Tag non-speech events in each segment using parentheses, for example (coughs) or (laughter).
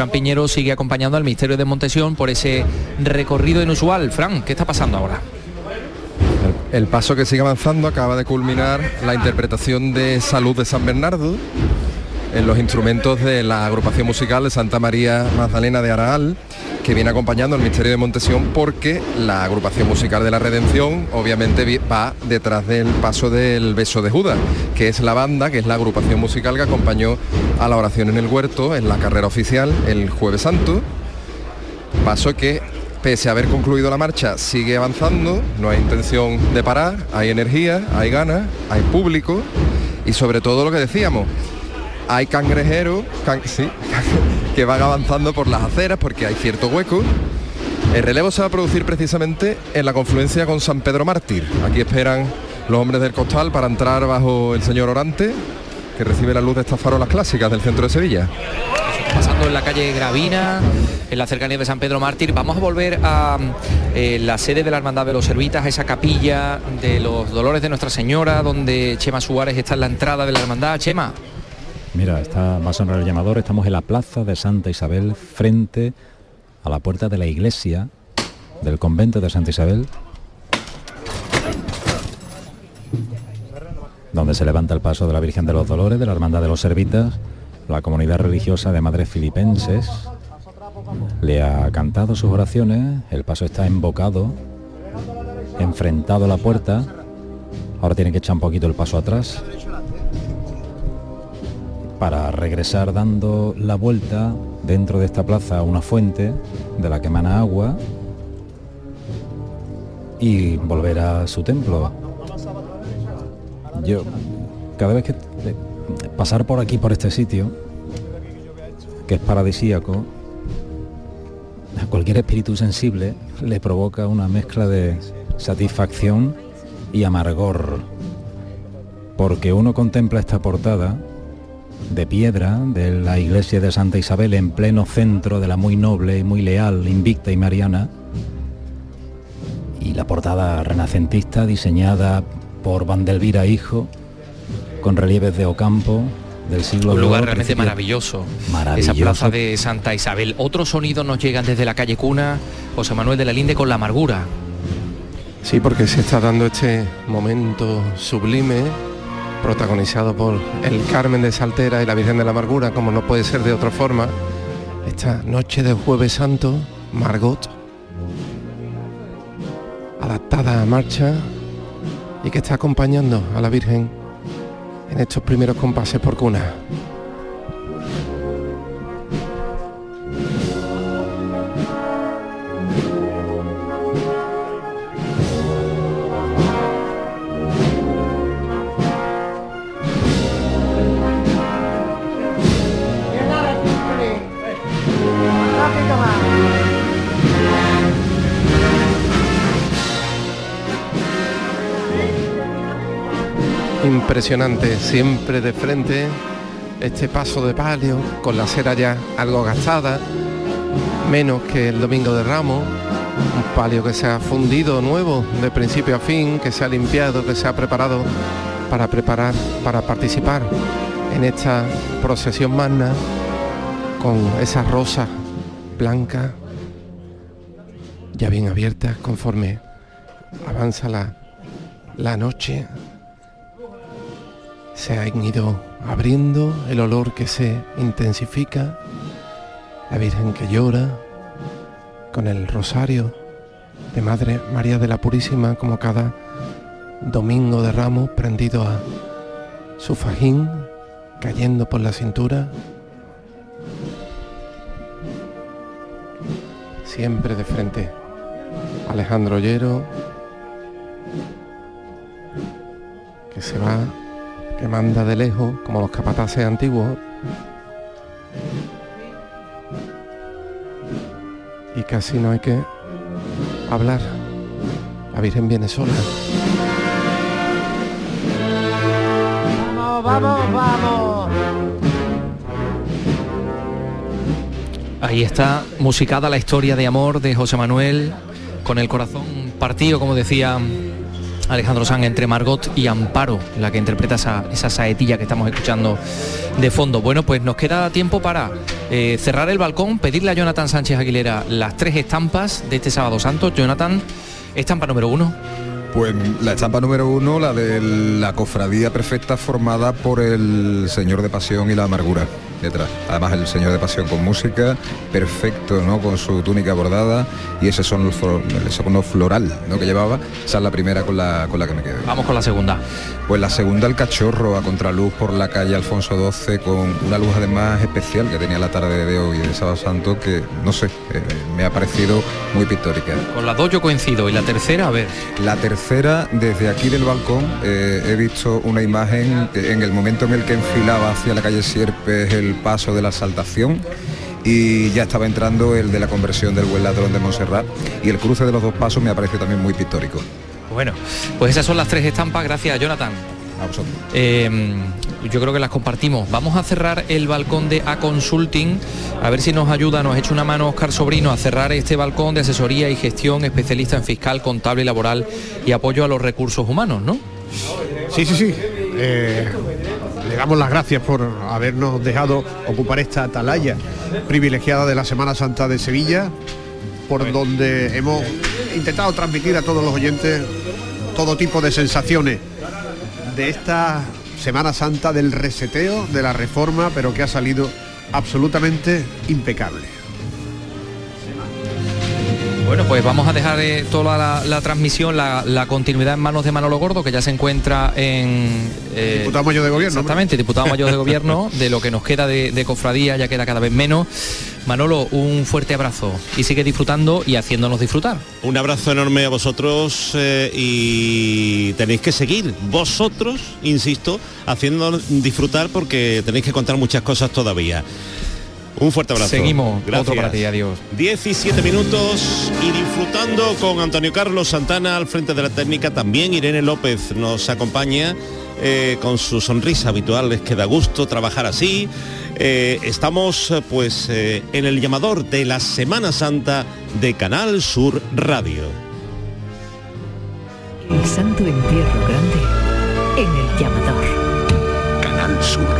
Fran Piñero sigue acompañando al Misterio de Montesión por ese recorrido inusual. Fran, ¿qué está pasando ahora? El paso que sigue avanzando acaba de culminar la interpretación de Salud de San Bernardo en los instrumentos de la agrupación musical de Santa María Magdalena de Araal, que viene acompañando al Misterio de Montesión porque la agrupación musical de la Redención obviamente va detrás del paso del Beso de Judas, que es la banda, que es la agrupación musical que acompañó a la oración en el huerto en la carrera oficial el jueves santo. Paso que pese a haber concluido la marcha, sigue avanzando, no hay intención de parar, hay energía, hay ganas, hay público y sobre todo lo que decíamos, hay cangrejeros (laughs) que van avanzando por las aceras porque hay cierto hueco. El relevo se va a producir precisamente en la confluencia con San Pedro Mártir. Aquí esperan los hombres del costal para entrar bajo el señor Orante, que recibe la luz de estas farolas clásicas del centro de Sevilla. Pasando en la calle Gravina, en la cercanía de San Pedro Mártir. Vamos a volver a eh, la sede de la Hermandad de los Servitas, a esa capilla de los Dolores de Nuestra Señora, donde Chema Suárez está en la entrada de la Hermandad. Chema. Mira, está, va a sonar el llamador, estamos en la plaza de Santa Isabel, frente a la puerta de la iglesia del convento de Santa Isabel, donde se levanta el paso de la Virgen de los Dolores, de la Hermandad de los Servitas, la comunidad religiosa de madres filipenses. Le ha cantado sus oraciones, el paso está embocado, enfrentado a la puerta, ahora tiene que echar un poquito el paso atrás para regresar dando la vuelta dentro de esta plaza a una fuente de la que emana agua y volver a su templo. Yo, cada vez que pasar por aquí, por este sitio, que es paradisíaco, a cualquier espíritu sensible le provoca una mezcla de satisfacción y amargor, porque uno contempla esta portada de piedra de la iglesia de Santa Isabel en pleno centro de la muy noble y muy leal, invicta y mariana. Y la portada renacentista diseñada por Vandelvira Hijo, con relieves de Ocampo del siglo Un lugar realmente maravilloso. Maravilloso. Esa plaza de Santa Isabel. Otros sonidos nos llegan desde la calle Cuna, José Manuel de la Linde con la amargura. Sí, porque se está dando este momento sublime protagonizado por el Carmen de Saltera y la Virgen de la Amargura, como no puede ser de otra forma, esta noche de jueves santo, Margot, adaptada a marcha y que está acompañando a la Virgen en estos primeros compases por cuna. Impresionante, siempre de frente, este paso de palio con la cera ya algo gastada, menos que el domingo de Ramos, un palio que se ha fundido nuevo de principio a fin, que se ha limpiado, que se ha preparado para preparar, para participar en esta procesión magna con esas rosas blancas ya bien abiertas conforme avanza la, la noche se han ido abriendo, el olor que se intensifica, la Virgen que llora, con el rosario de Madre María de la Purísima como cada domingo de ramos prendido a su fajín, cayendo por la cintura, siempre de frente. Alejandro Ollero, que se va que manda de lejos, como los capataces antiguos. Y casi no hay que hablar. La Virgen viene sola. Vamos, vamos, vamos. Ahí está musicada la historia de amor de José Manuel, con el corazón partido, como decía Alejandro San entre Margot y Amparo, la que interpreta esa, esa saetilla que estamos escuchando de fondo. Bueno, pues nos queda tiempo para eh, cerrar el balcón, pedirle a Jonathan Sánchez Aguilera las tres estampas de este sábado santo. Jonathan, estampa número uno. Pues la estampa número uno, la de la cofradía perfecta formada por el Señor de Pasión y la Amargura detrás. Además el Señor de Pasión con música, perfecto, ¿no? Con su túnica bordada y ese son el segundo floral ¿no? que llevaba. Esa es la primera con la, con la que me quedé. Vamos con la segunda. Pues la segunda el cachorro a contraluz por la calle Alfonso XII con una luz además especial que tenía la tarde de hoy de Sábado Santo que no sé, eh, me ha parecido muy pictórica. Con las dos yo coincido y la tercera, a ver. La tercera, desde aquí del balcón, eh, he visto una imagen en el momento en el que enfilaba hacia la calle Sierpes el paso de la saltación y ya estaba entrando el de la conversión del buen ladrón de Montserrat y el cruce de los dos pasos me ha parecido también muy pictórico. Bueno, pues esas son las tres estampas, gracias Jonathan. A vosotros. Em, yo creo que las compartimos. Vamos a cerrar el balcón de A Consulting, a ver si nos ayuda, nos echa una mano Oscar Sobrino a cerrar este balcón de asesoría y gestión especialista en fiscal, contable y laboral y apoyo a los recursos humanos, ¿no? Sí, sí, sí. Eh, le damos las gracias por habernos dejado ocupar esta atalaya privilegiada de la Semana Santa de Sevilla, por donde hemos intentado transmitir a todos los oyentes todo tipo de sensaciones de esta Semana Santa del reseteo, de la reforma, pero que ha salido absolutamente impecable. Bueno, pues vamos a dejar eh, toda la, transmisión, la, continuidad en manos de Manolo Gordo, que ya se encuentra en... Eh, diputado mayor de gobierno. Exactamente, diputado mayor de gobierno, (laughs) de lo que nos queda de, cofradía, ya queda cada vez menos. Manolo, un fuerte abrazo y sigue disfrutando y haciéndonos disfrutar. Un abrazo enorme a vosotros eh, y tenéis que seguir vosotros, insisto, haciéndonos disfrutar porque tenéis que contar muchas cosas todavía. Un fuerte abrazo. Seguimos. Gracias. Otro para ti, adiós. 17 minutos y disfrutando con Antonio Carlos Santana al frente de la técnica. También Irene López nos acompaña eh, con su sonrisa habitual. Es que da gusto trabajar así. Eh, estamos pues eh, en el llamador de la Semana Santa de Canal Sur Radio. El Santo Entierro Grande en el llamador. Canal Sur.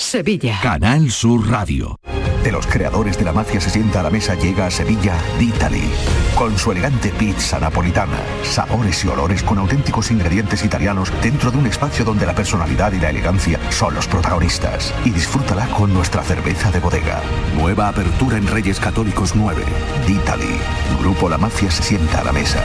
Sevilla. Canal Sur Radio. De los creadores de la mafia se sienta a la mesa llega a Sevilla D'Italy. Con su elegante pizza napolitana, sabores y olores con auténticos ingredientes italianos dentro de un espacio donde la personalidad y la elegancia son los protagonistas. Y disfrútala con nuestra cerveza de bodega. Nueva apertura en Reyes Católicos 9. D'Italy. Grupo La Mafia se sienta a la mesa.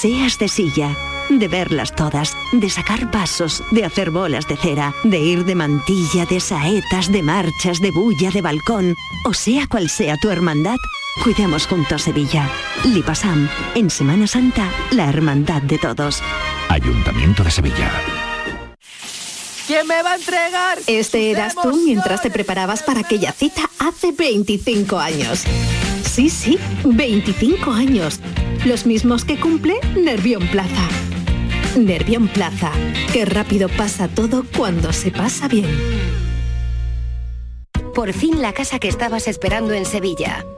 Seas de silla de verlas todas, de sacar pasos, de hacer bolas de cera, de ir de mantilla, de saetas, de marchas, de bulla, de balcón, o sea cual sea tu hermandad, cuidemos juntos Sevilla. Lipasam, en Semana Santa, la hermandad de todos. Ayuntamiento de Sevilla. ¿Quién me va a entregar? Este eras tú mientras te preparabas para aquella cita hace 25 años. Sí, sí, 25 años. Los mismos que cumple Nervión Plaza. Nervión Plaza. Qué rápido pasa todo cuando se pasa bien. Por fin la casa que estabas esperando en Sevilla.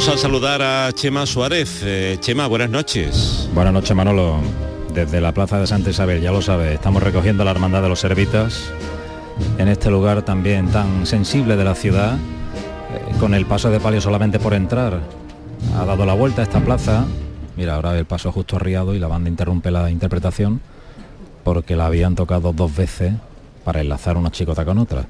Vamos a saludar a Chema Suárez. Eh, Chema, buenas noches. Buenas noches, Manolo. Desde la Plaza de Santa Isabel, ya lo sabes, estamos recogiendo la Hermandad de los Servitas en este lugar también tan sensible de la ciudad, eh, con el paso de palio solamente por entrar. Ha dado la vuelta a esta plaza. Mira, ahora el paso justo arriado y la banda interrumpe la interpretación porque la habían tocado dos veces para enlazar una chicota con otra.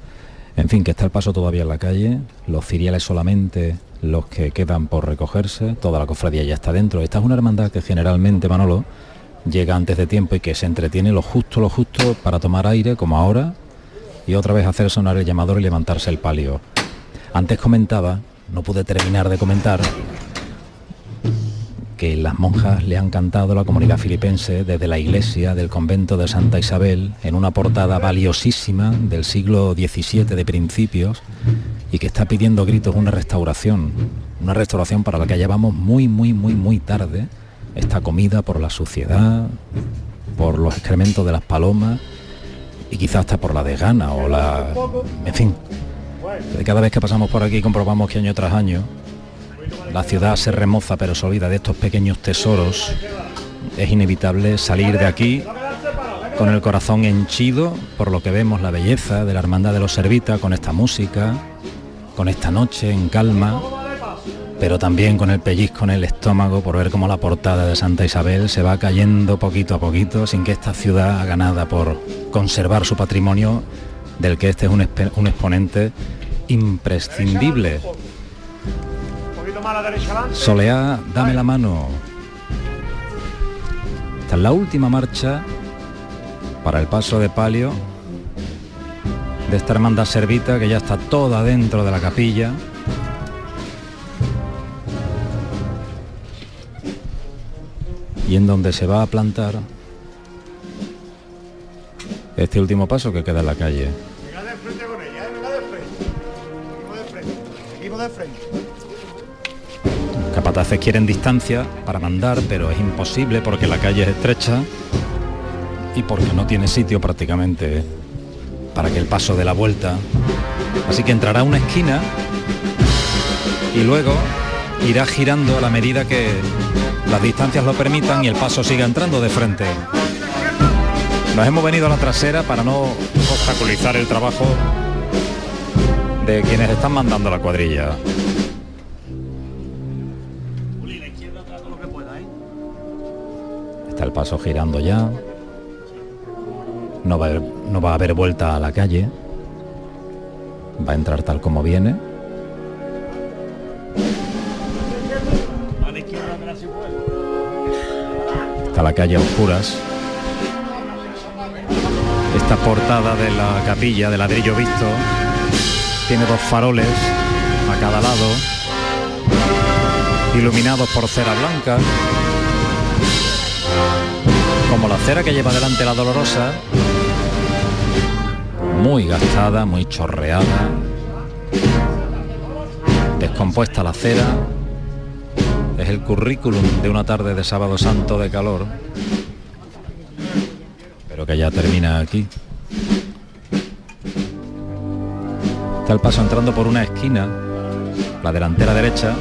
En fin, que está el paso todavía en la calle, los ciriales solamente los que quedan por recogerse, toda la cofradía ya está dentro. Esta es una hermandad que generalmente, Manolo, llega antes de tiempo y que se entretiene lo justo, lo justo para tomar aire, como ahora, y otra vez hacer sonar el llamador y levantarse el palio. Antes comentaba, no pude terminar de comentar, que las monjas le han cantado a la comunidad filipense desde la iglesia del convento de Santa Isabel en una portada valiosísima del siglo XVII de principios y que está pidiendo gritos una restauración, una restauración para la que llevamos muy, muy, muy, muy tarde, está comida por la suciedad, por los excrementos de las palomas y quizás hasta por la desgana o la... En fin, cada vez que pasamos por aquí comprobamos que año tras año la ciudad se remoza pero se olvida de estos pequeños tesoros. Es inevitable salir de aquí con el corazón henchido por lo que vemos la belleza de la Hermandad de los Servitas con esta música, con esta noche en calma, pero también con el pellizco en el estómago por ver cómo la portada de Santa Isabel se va cayendo poquito a poquito sin que esta ciudad ganada por conservar su patrimonio, del que este es un exponente imprescindible. Soleá, dame la mano. Esta es la última marcha para el paso de palio de esta hermandad servita que ya está toda dentro de la capilla. Y en donde se va a plantar este último paso que queda en la calle. Quieren distancia para mandar, pero es imposible porque la calle es estrecha y porque no tiene sitio prácticamente para que el paso de la vuelta. Así que entrará una esquina y luego irá girando a la medida que las distancias lo permitan y el paso siga entrando de frente. Nos hemos venido a la trasera para no obstaculizar el trabajo de quienes están mandando la cuadrilla. El paso girando ya. No va, a haber, no va a haber vuelta a la calle. Va a entrar tal como viene. Está la calle a oscuras. Esta portada de la capilla de ladrillo visto tiene dos faroles a cada lado, iluminados por cera blanca, como la cera que lleva delante la dolorosa, muy gastada, muy chorreada, descompuesta la cera, es el currículum de una tarde de sábado santo de calor, pero que ya termina aquí. Está el paso entrando por una esquina, la delantera derecha,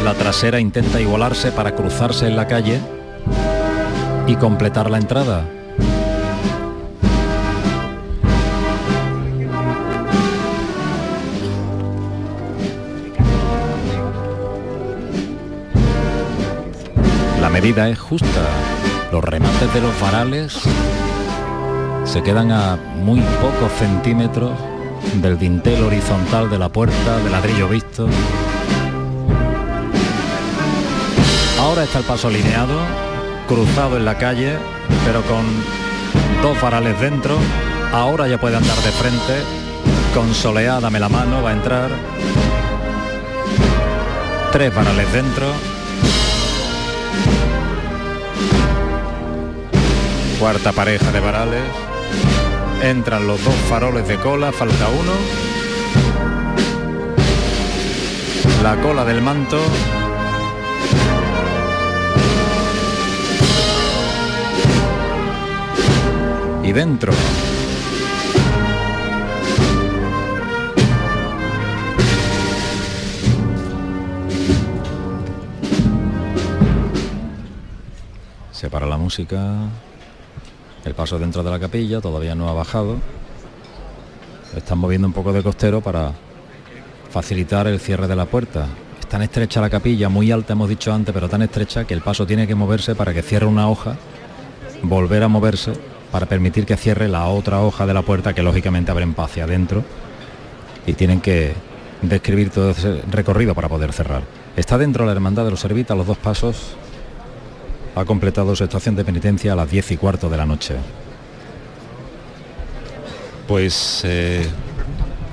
la trasera intenta igualarse para cruzarse en la calle y completar la entrada. La medida es justa. Los remates de los varales se quedan a muy pocos centímetros del dintel horizontal de la puerta de ladrillo visto. Ahora está el paso alineado, cruzado en la calle, pero con dos varales dentro, ahora ya puede andar de frente, con soleada dame la mano, va a entrar, tres varales dentro, cuarta pareja de varales, entran los dos faroles de cola, falta uno, la cola del manto, dentro. Se para la música, el paso dentro de la capilla todavía no ha bajado. Están moviendo un poco de costero para facilitar el cierre de la puerta. Es tan estrecha la capilla, muy alta hemos dicho antes, pero tan estrecha que el paso tiene que moverse para que cierre una hoja, volver a moverse para permitir que cierre la otra hoja de la puerta que lógicamente abren hacia adentro y tienen que describir todo ese recorrido para poder cerrar. Está dentro la Hermandad de los Servitas, los dos pasos. Ha completado su estación de penitencia a las 10 y cuarto de la noche. Pues eh,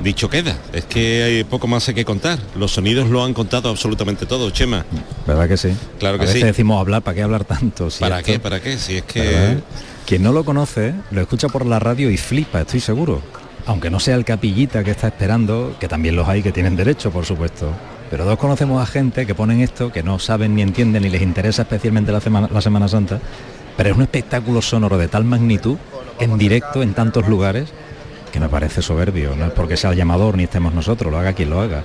dicho queda, es que hay poco más hay que contar. Los sonidos lo han contado absolutamente todo, Chema. ¿Verdad que sí? Claro que a veces sí. decimos hablar, ¿para qué hablar tanto? Si ¿Para esto- qué? ¿Para qué? Si es que... ¿Verdad? Quien no lo conoce, lo escucha por la radio y flipa, estoy seguro. Aunque no sea el capillita que está esperando, que también los hay que tienen derecho, por supuesto. Pero todos conocemos a gente que ponen esto, que no saben ni entienden ni les interesa especialmente la Semana, la Semana Santa, pero es un espectáculo sonoro de tal magnitud, en directo, en tantos lugares, que me parece soberbio. No es porque sea el llamador ni estemos nosotros, lo haga quien lo haga.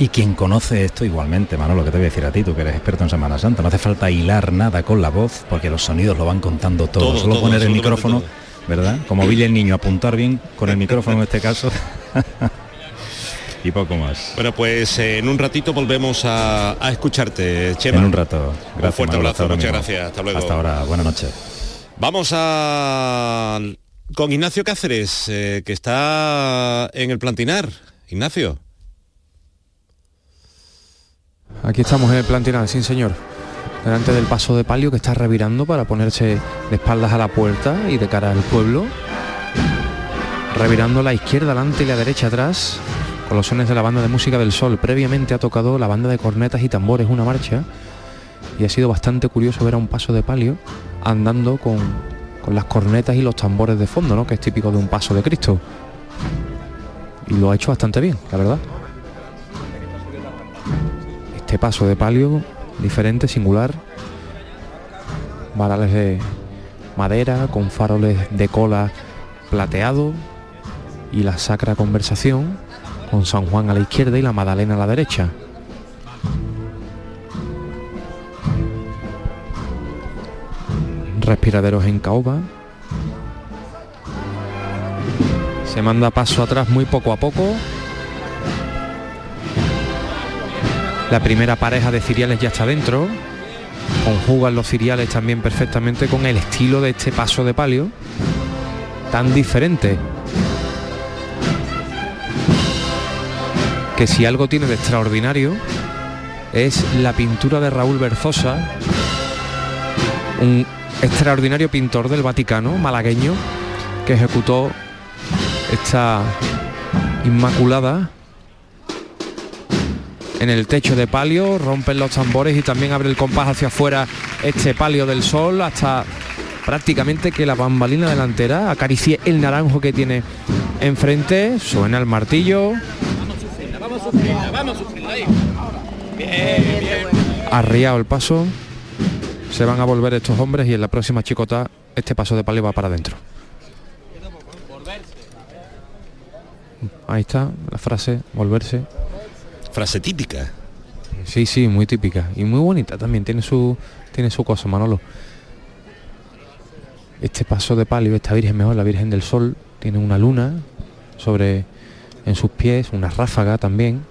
Y quien conoce esto igualmente, Manolo, que te voy a decir a ti, tú que eres experto en Semana Santa, no hace falta hilar nada con la voz, porque los sonidos lo van contando todo. Todo, Solo todo, poner el micrófono, ¿verdad? Como Billy el niño, apuntar bien con el micrófono en este caso. (laughs) y poco más. Bueno, pues eh, en un ratito volvemos a, a escucharte, Chema. En un rato. Un Gracias, fuerte Manolo, abrazo, muchas gracias. Hasta luego. Hasta ahora, buenas noches. Vamos a con Ignacio Cáceres, eh, que está en el Plantinar. Ignacio. Aquí estamos en el plantinal, sí señor. Delante del paso de palio que está revirando para ponerse de espaldas a la puerta y de cara al pueblo. Revirando la izquierda adelante y la derecha atrás. Con los sones de la banda de música del sol. Previamente ha tocado la banda de cornetas y tambores una marcha. Y ha sido bastante curioso ver a un paso de palio andando con, con las cornetas y los tambores de fondo, ¿no? Que es típico de un paso de Cristo. Y lo ha hecho bastante bien, la verdad. Este paso de palio diferente, singular. Varales de madera con faroles de cola plateado y la sacra conversación con San Juan a la izquierda y la Madalena a la derecha. Respiraderos en caoba. Se manda paso atrás muy poco a poco. La primera pareja de ciriales ya está dentro. Conjugan los ciriales también perfectamente con el estilo de este paso de palio. Tan diferente. Que si algo tiene de extraordinario es la pintura de Raúl Berzosa, un extraordinario pintor del Vaticano, malagueño, que ejecutó esta Inmaculada en el techo de palio, rompen los tambores y también abre el compás hacia afuera este palio del sol hasta prácticamente que la bambalina delantera acaricie el naranjo que tiene enfrente, suena el martillo, arriado el paso, se van a volver estos hombres y en la próxima chicota este paso de palio va para adentro. Ahí está la frase, volverse. Frase típica. Sí, sí, muy típica y muy bonita también, tiene su tiene su cosa, Manolo. Este paso de palio, esta Virgen mejor, la Virgen del Sol, tiene una luna sobre en sus pies, una ráfaga también.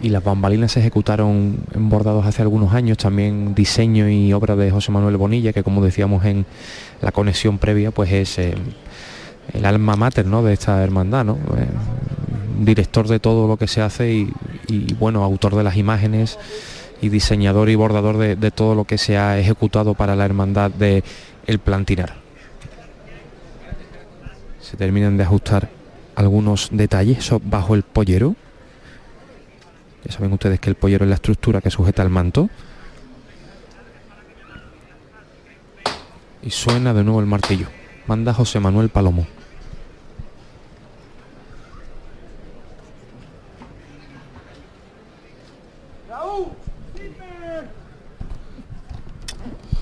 Y las bambalinas se ejecutaron en bordados hace algunos años, también diseño y obra de José Manuel Bonilla, que como decíamos en la conexión previa, pues es eh, el alma mater ¿no? de esta hermandad, ¿no? Eh, director de todo lo que se hace y, bueno, autor de las imágenes y diseñador y bordador de, todo lo que se ha ejecutado para la hermandad de El Plantinar. Se terminan de ajustar algunos detalles bajo el pollero. Ya saben ustedes que el pollero es la estructura que sujeta el manto. Y suena de nuevo el martillo. Manda José Manuel Palomo.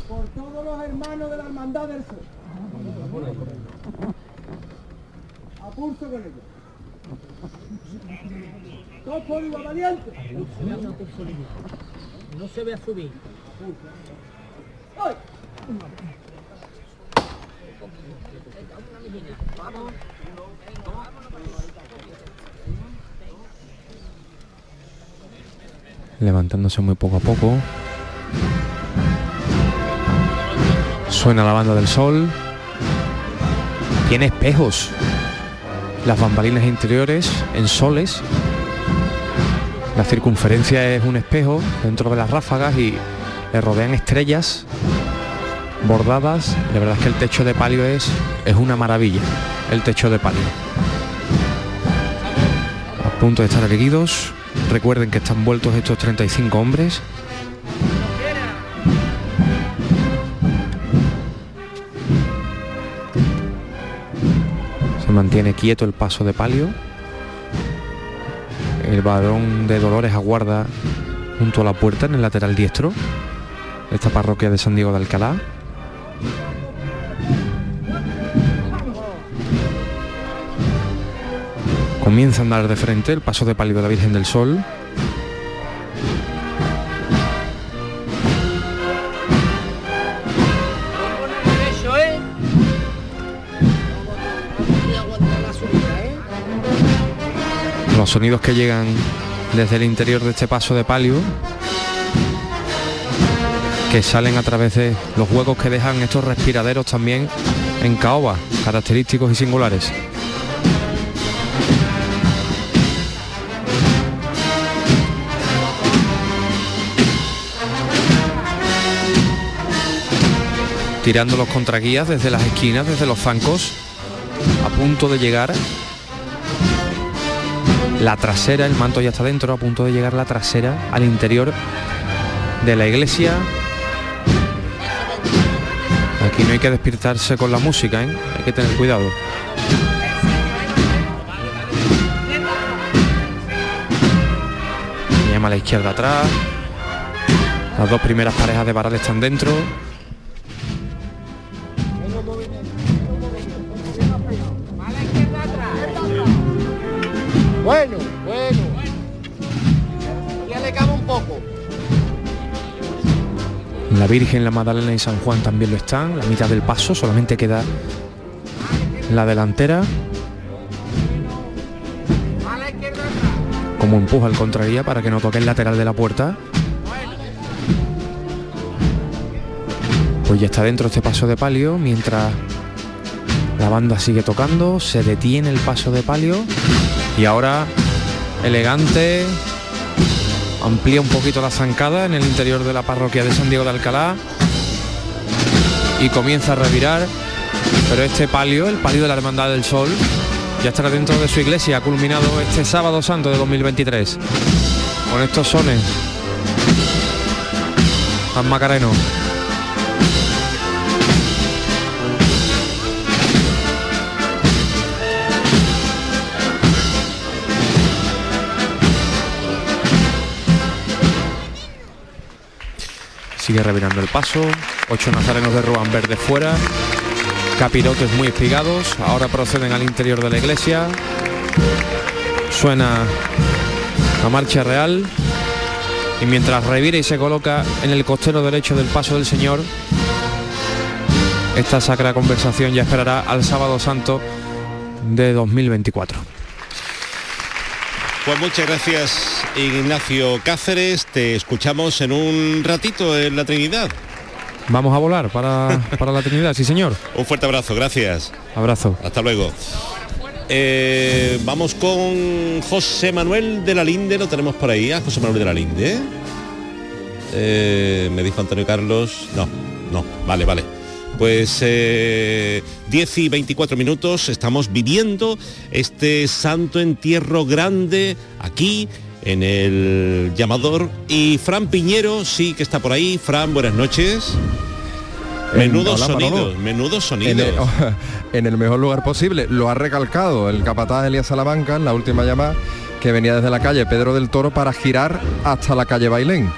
Por todos los hermanos de la hermandad del sur. A pulso con ellos. Dos por igual valiente. No se ve a subir. ¡Ay! Vamos. levantándose muy poco a poco. Suena la banda del sol. Tiene espejos. Las bambalinas interiores en soles. La circunferencia es un espejo dentro de las ráfagas y le rodean estrellas bordadas. La verdad es que el techo de palio es, es una maravilla. El techo de palio. A punto de estar erguidos. Recuerden que están vueltos estos 35 hombres. Mantiene quieto el paso de palio. El varón de Dolores aguarda junto a la puerta en el lateral diestro esta parroquia de San Diego de Alcalá. Comienza a andar de frente el paso de palio de la Virgen del Sol. Sonidos que llegan desde el interior de este paso de palio que salen a través de los huecos que dejan estos respiraderos también en caoba, característicos y singulares. tirando los contraguías desde las esquinas, desde los zancos, a punto de llegar la trasera, el manto ya está dentro, a punto de llegar la trasera al interior de la iglesia. Aquí no hay que despertarse con la música, ¿eh? hay que tener cuidado. Llama a la izquierda atrás. Las dos primeras parejas de varal están dentro. Bueno, bueno. Ya le cabe un poco. La Virgen, la Magdalena y San Juan también lo están. La mitad del paso solamente queda la delantera. Como empuja el contraría para que no toque el lateral de la puerta. Pues ya está dentro este paso de palio mientras la banda sigue tocando, se detiene el paso de palio y ahora elegante amplía un poquito la zancada en el interior de la parroquia de San Diego de Alcalá. Y comienza a revirar pero este palio el palio de la hermandad del sol ya estará dentro de su iglesia culminado este sábado santo de 2023 con estos sones. San Macareno Sigue revirando el paso. Ocho nazarenos de Ruan Verde fuera. Capirotes muy espigados. Ahora proceden al interior de la iglesia. Suena la marcha real. Y mientras revira y se coloca en el costero derecho del paso del Señor, esta sacra conversación ya esperará al sábado santo de 2024. Pues muchas gracias Ignacio Cáceres, te escuchamos en un ratito en la Trinidad. Vamos a volar para, para la Trinidad, sí señor. Un fuerte abrazo, gracias. Abrazo. Hasta luego. Eh, vamos con José Manuel de la Linde, lo tenemos por ahí, a José Manuel de la Linde. Eh, me dijo Antonio Carlos, no, no, vale, vale. Pues eh, 10 y 24 minutos estamos viviendo este santo entierro grande aquí en el llamador y Fran Piñero sí que está por ahí. Fran, buenas noches. Menudo hola, sonido, Manolo. menudo en sonido. el, (laughs) en el mejor lugar posible. Lo ha recalcado el capataz Elías Salamanca en la última llamada que venía desde la calle Pedro del Toro para girar hasta la calle Bailén.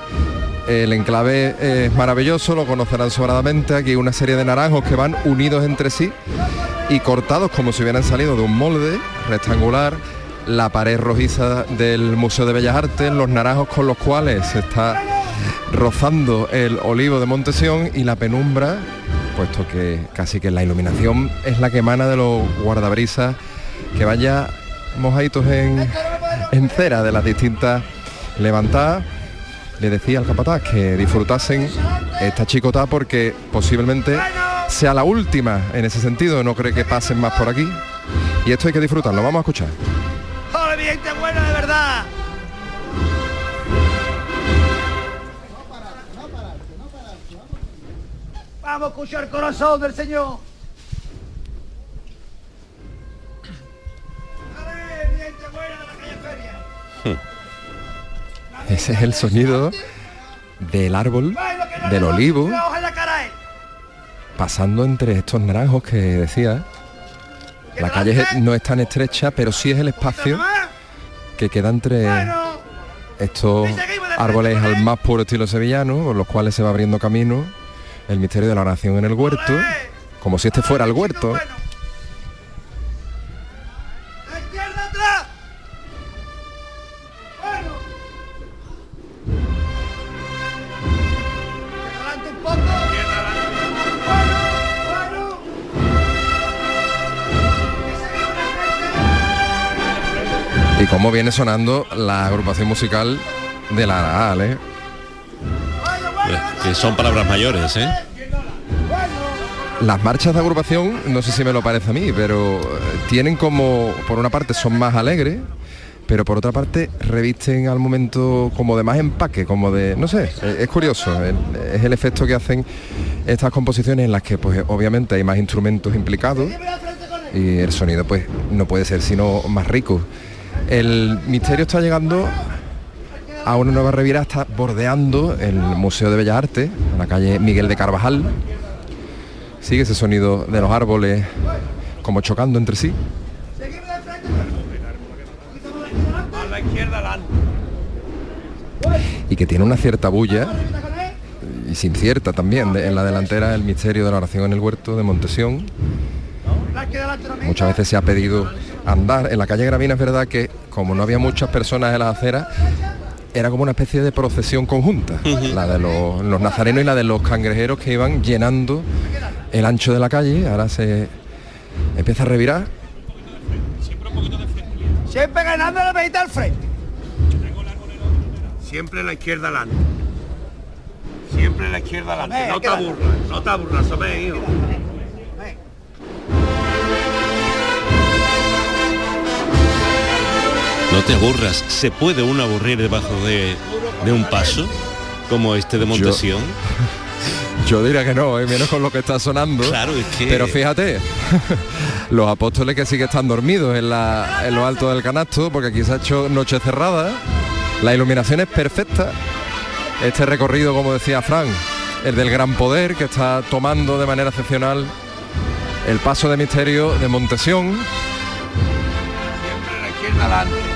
El enclave es maravilloso, lo conocerán sobradamente. Aquí una serie de naranjos que van unidos entre sí y cortados como si hubieran salido de un molde rectangular. La pared rojiza del Museo de Bellas Artes, los naranjos con los cuales se está rozando el olivo de Montesión y la penumbra, puesto que casi que la iluminación es la que emana de los guardabrisas que vaya mojaditos en, en cera de las distintas levantadas. Le decía al capataz que disfrutasen esta chicota porque posiblemente sea la última en ese sentido, no cree que pasen más por aquí. Y esto hay que disfrutarlo, vamos a escuchar. Vamos a escuchar el corazón del Señor. (laughs) Ese es el sonido del árbol, del olivo, pasando entre estos naranjos que decía. La calle no es tan estrecha, pero sí es el espacio que queda entre estos árboles al más puro estilo sevillano, por los cuales se va abriendo camino el misterio de la oración en el huerto, como si este fuera el huerto. Viene sonando la agrupación musical de la Araal, ¿eh? Que son palabras mayores, ¿eh? Las marchas de agrupación, no sé si me lo parece a mí, pero eh, tienen como, por una parte son más alegres, pero por otra parte revisten al momento como de más empaque, como de, no sé, eh, es curioso, es el efecto que hacen estas composiciones en las que pues obviamente hay más instrumentos implicados y el sonido pues no puede ser sino más rico. El misterio está llegando a una nueva revira, está bordeando el Museo de Bellas Artes, en la calle Miguel de Carvajal. Sigue ese sonido de los árboles como chocando entre sí. Y que tiene una cierta bulla y sin cierta también en la delantera el misterio de la oración en el huerto de Montesión. Muchas veces se ha pedido andar. En la calle Gravina es verdad que como no había muchas personas en las aceras, era como una especie de procesión conjunta, la de los, los nazarenos y la de los cangrejeros que iban llenando el ancho de la calle. Ahora se empieza a revirar Siempre ganando la medita al frente. Siempre la izquierda adelante. Siempre la izquierda adelante. No te aburras, no te aburras, hijo. No te aburras, ¿se puede uno aburrir debajo de, de un paso como este de Montesión? (laughs) Yo diría que no, ¿eh? menos con lo que está sonando. Claro, es que- Pero fíjate, (laughs) los apóstoles que sí que están dormidos en, la, en lo alto del canasto, porque aquí se ha hecho noche cerrada, la iluminación es perfecta. Este recorrido, como decía Fran, el del gran poder que está tomando de manera excepcional el paso de misterio de Montesión. La izquierda adelante.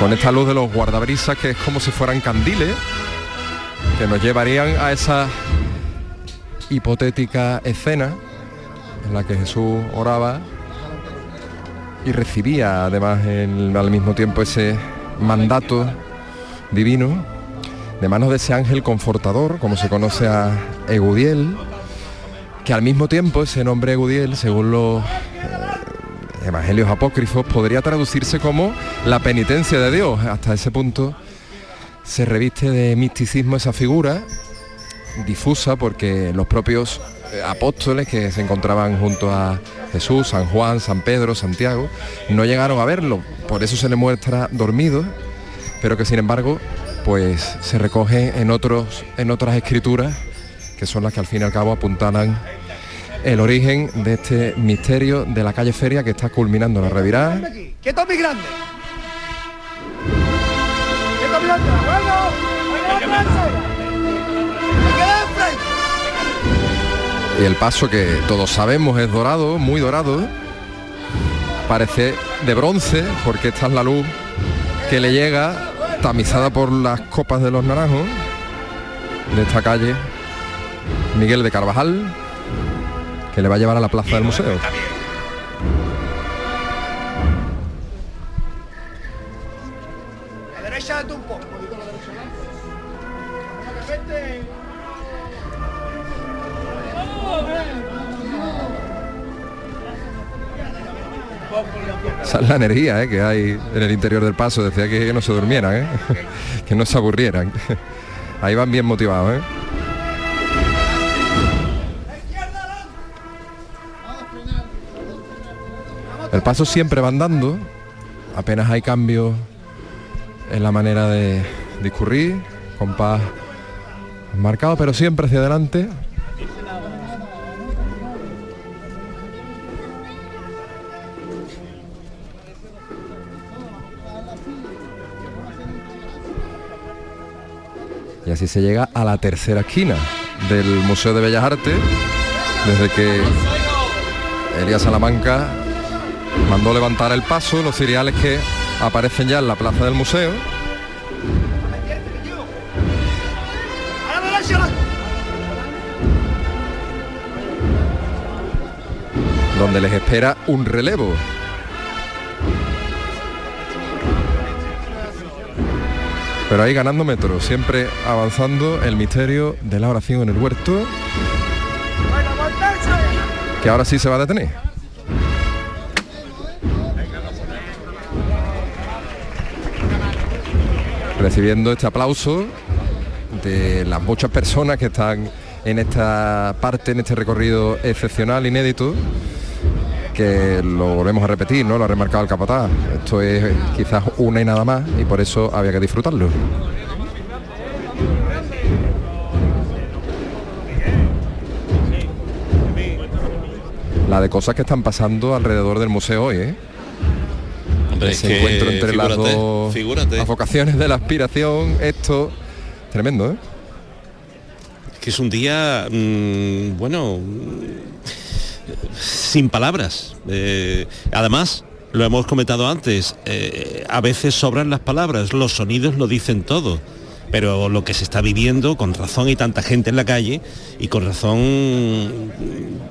Con esta luz de los guardabrisas que es como si fueran candiles que nos llevarían a esa hipotética escena en la que Jesús oraba y recibía además el- al mismo tiempo ese mandato divino de manos de ese ángel confortador, como se conoce a Egudiel, que al mismo tiempo ese nombre Egudiel, según los eh, evangelios apócrifos, podría traducirse como la penitencia de Dios. Hasta ese punto se reviste de misticismo esa figura, difusa porque los propios eh, apóstoles que se encontraban junto a Jesús, San Juan, San Pedro, Santiago, no llegaron a verlo, por eso se le muestra dormido, pero que sin embargo pues se recoge en otros en otras escrituras que son las que al fin y al cabo apuntalan el origen de este misterio de la calle Feria que está culminando la revirada ¡Quieto, mi grande! ¡Quieto, mi grande! Y el paso que todos sabemos es dorado, muy dorado, parece de bronce porque esta es la luz que le llega tamizada por las copas de los naranjos de esta calle. Miguel de Carvajal que le va a llevar a la plaza del museo. Esa es la energía ¿eh? que hay en el interior del paso. Decía que, no se durmieran, ¿eh? (laughs) que no se aburrieran. (laughs) Ahí van bien motivados. ¿eh? El paso siempre va andando, apenas hay cambios en la manera de discurrir, compás marcado, pero siempre hacia adelante. Y así se llega a la tercera esquina del Museo de Bellas Artes, desde que Elías Salamanca mandó levantar el paso, los cereales que aparecen ya en la plaza del museo. Donde les espera un relevo. Pero ahí ganando metros, siempre avanzando el misterio de la oración en el huerto, que ahora sí se va a detener. Recibiendo este aplauso de las muchas personas que están en esta parte, en este recorrido excepcional, inédito, que lo volvemos a repetir, ¿no? Lo ha remarcado el capataz. Esto es quizás una y nada más y por eso había que disfrutarlo. La de cosas que están pasando alrededor del museo hoy, ¿eh? Hombre, Ese es que encuentro entre las figúrate, dos figúrate. las vocaciones de la aspiración, esto tremendo, ¿eh? que es un día, mm, bueno, sin palabras. Eh, además, lo hemos comentado antes, eh, a veces sobran las palabras, los sonidos lo dicen todo. Pero lo que se está viviendo, con razón y tanta gente en la calle, y con razón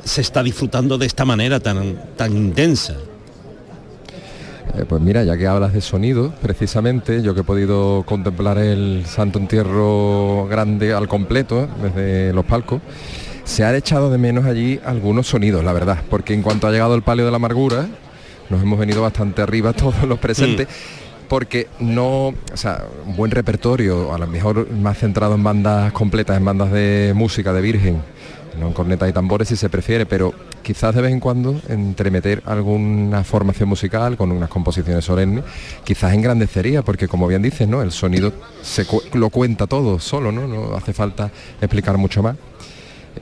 se está disfrutando de esta manera tan, tan intensa. Eh, pues mira, ya que hablas de sonido, precisamente, yo que he podido contemplar el Santo Entierro grande al completo, ¿eh? desde los palcos, se han echado de menos allí algunos sonidos, la verdad, porque en cuanto ha llegado el palio de la amargura, nos hemos venido bastante arriba (laughs) todos los presentes. Porque no, o sea, un buen repertorio, a lo mejor más centrado en bandas completas, en bandas de música, de virgen, no en cornetas y tambores si se prefiere, pero quizás de vez en cuando entremeter alguna formación musical con unas composiciones solemnes, quizás engrandecería, porque como bien dices, ¿no? El sonido se lo cuenta todo solo, ¿no? No hace falta explicar mucho más.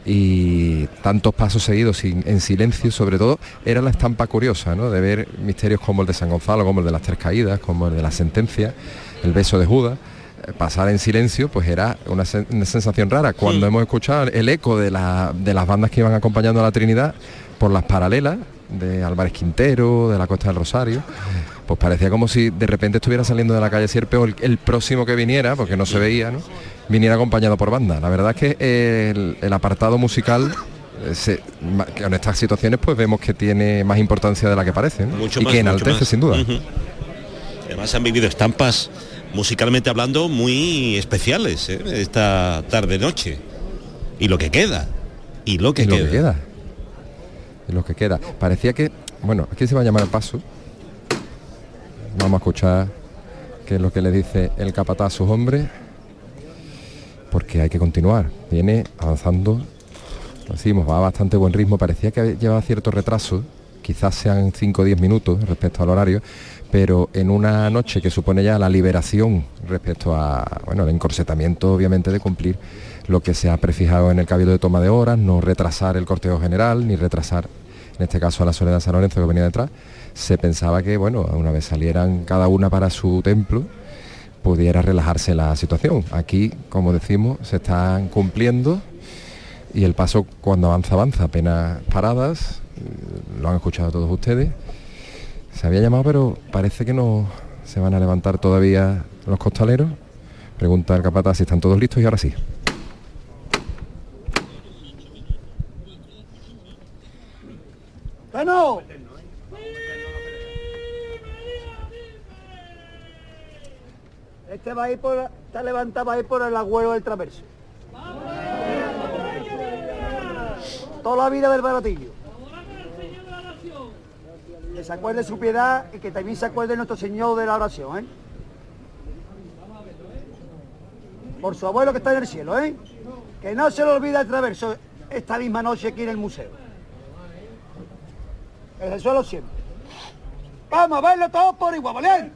Y tantos pasos seguidos sin- en silencio, sobre todo, era la estampa curiosa, ¿no? De ver misterios como el de San Gonzalo, como el de las tres caídas, como el de la sentencia, el beso de Judas pasar en silencio pues era una, sen- una sensación rara cuando hemos escuchado el eco de, la- de las bandas que iban acompañando a la Trinidad por las paralelas de Álvarez Quintero, de la Costa del Rosario, pues parecía como si de repente estuviera saliendo de la calle Sierpe o el, el próximo que viniera, porque no se veía, ¿no? viniera acompañado por banda. La verdad es que el, el apartado musical eh, se- en estas situaciones pues vemos que tiene más importancia de la que parece ¿no? Mucho y más, que enaltece sin duda. Además han vivido estampas musicalmente hablando muy especiales ¿eh? esta tarde noche. Y lo que queda. Y lo que y lo queda. que queda. Y lo que queda. Parecía que, bueno, aquí se va a llamar el paso. Vamos a escuchar qué es lo que le dice el capataz a sus hombres. Porque hay que continuar. Viene avanzando, lo decimos, va a bastante buen ritmo. Parecía que llevaba cierto retraso, quizás sean 5 o 10 minutos respecto al horario, pero en una noche que supone ya la liberación respecto a, bueno, el encorsetamiento obviamente de cumplir lo que se ha prefijado en el cabildo de toma de horas, no retrasar el cortejo general, ni retrasar, en este caso a la Soledad San Lorenzo que venía detrás, se pensaba que, bueno, una vez salieran cada una para su templo, pudiera relajarse la situación. Aquí, como decimos, se están cumpliendo y el paso cuando avanza, avanza, apenas paradas, lo han escuchado todos ustedes. Se había llamado, pero parece que no se van a levantar todavía los costaleros. Pregunta el capataz si están todos listos y ahora sí. Bueno. Este va a ir por, está levantado, va por el agüero del traverso. Toda la vida del baratillo. Que se acuerde su piedad y que también se acuerde nuestro Señor de la oración, ¿eh? Por su abuelo que está en el cielo, ¿eh? Que no se le olvida el traverso esta misma noche aquí en el museo. En el suelo siempre. Vamos a verlo todo por igual, ¿vale?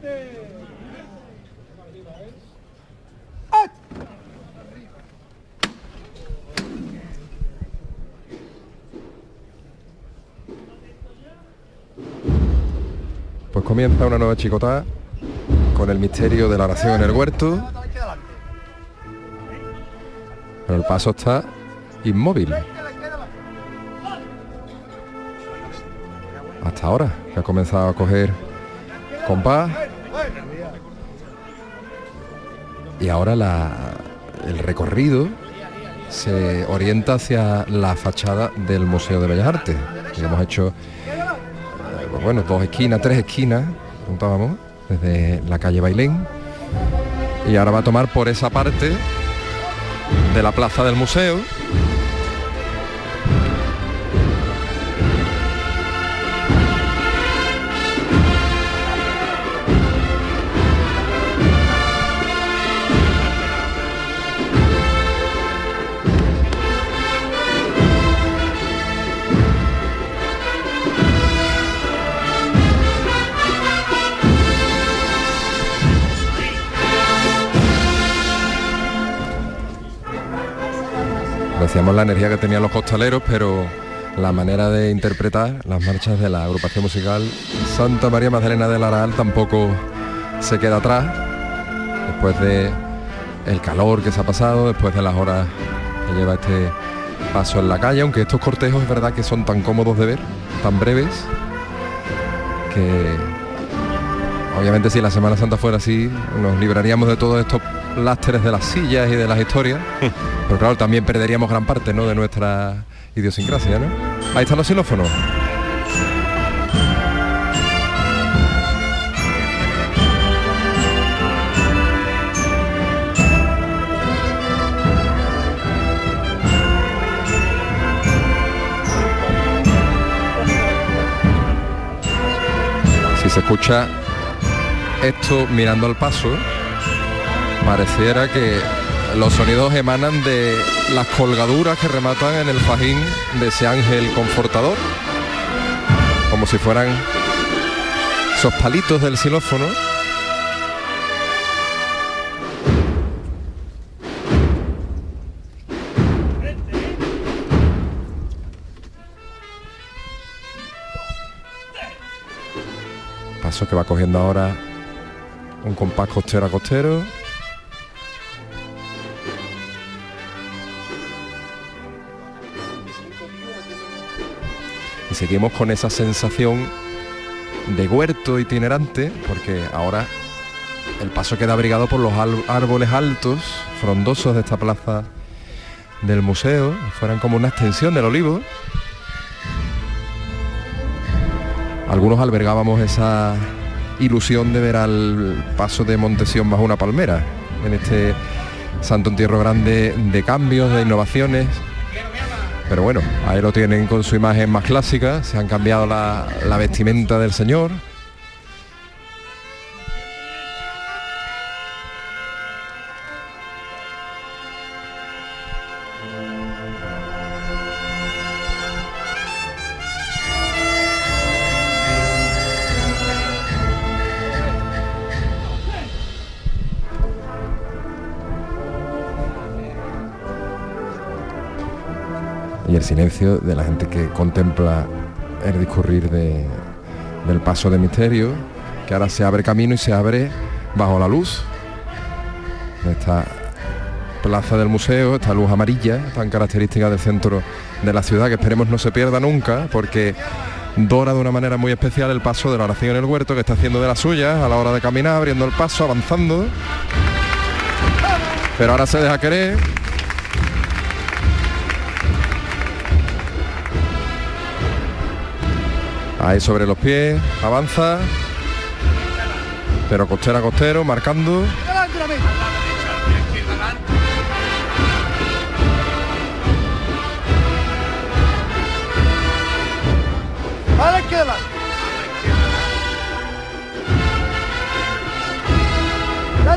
Pues comienza una nueva chicotada con el misterio de la oración en el huerto. Pero el paso está inmóvil. Hasta ahora, que ha comenzado a coger compás. Y ahora la, el recorrido se orienta hacia la fachada del Museo de Bellas Artes. Que hemos hecho eh, bueno, dos esquinas, tres esquinas, contábamos, desde la calle Bailén. Y ahora va a tomar por esa parte de la plaza del museo. Decíamos la energía que tenían los costaleros, pero la manera de interpretar las marchas de la agrupación musical Santa María Magdalena del Aral tampoco se queda atrás. Después de el calor que se ha pasado, después de las horas que lleva este paso en la calle, aunque estos cortejos es verdad que son tan cómodos de ver, tan breves, que obviamente si la Semana Santa fuera así, nos libraríamos de todos estos lásteres de las sillas y de las historias, (laughs) pero claro, también perderíamos gran parte ¿no? de nuestra idiosincrasia. ¿no? Ahí están los xilófonos. Si se escucha esto mirando al paso, pareciera que los sonidos emanan de las colgaduras que rematan en el fajín de ese ángel confortador, como si fueran esos palitos del xilófono. Paso que va cogiendo ahora un compás costero a costero. Seguimos con esa sensación de huerto itinerante, porque ahora el paso queda abrigado por los árboles altos, frondosos de esta plaza del museo, fueran como una extensión del olivo. Algunos albergábamos esa ilusión de ver al paso de Montesión bajo una palmera, en este Santo Entierro Grande de cambios, de innovaciones. Pero bueno, ahí lo tienen con su imagen más clásica, se han cambiado la, la vestimenta del señor. Silencio de la gente que contempla el discurrir de, del paso de misterio, que ahora se abre camino y se abre bajo la luz esta plaza del museo, esta luz amarilla tan característica del centro de la ciudad, que esperemos no se pierda nunca, porque dora de una manera muy especial el paso de la oración en el huerto, que está haciendo de la suya a la hora de caminar, abriendo el paso, avanzando. Pero ahora se deja querer. Ahí sobre los pies, avanza. Pero costera a costero, marcando. A la izquierda.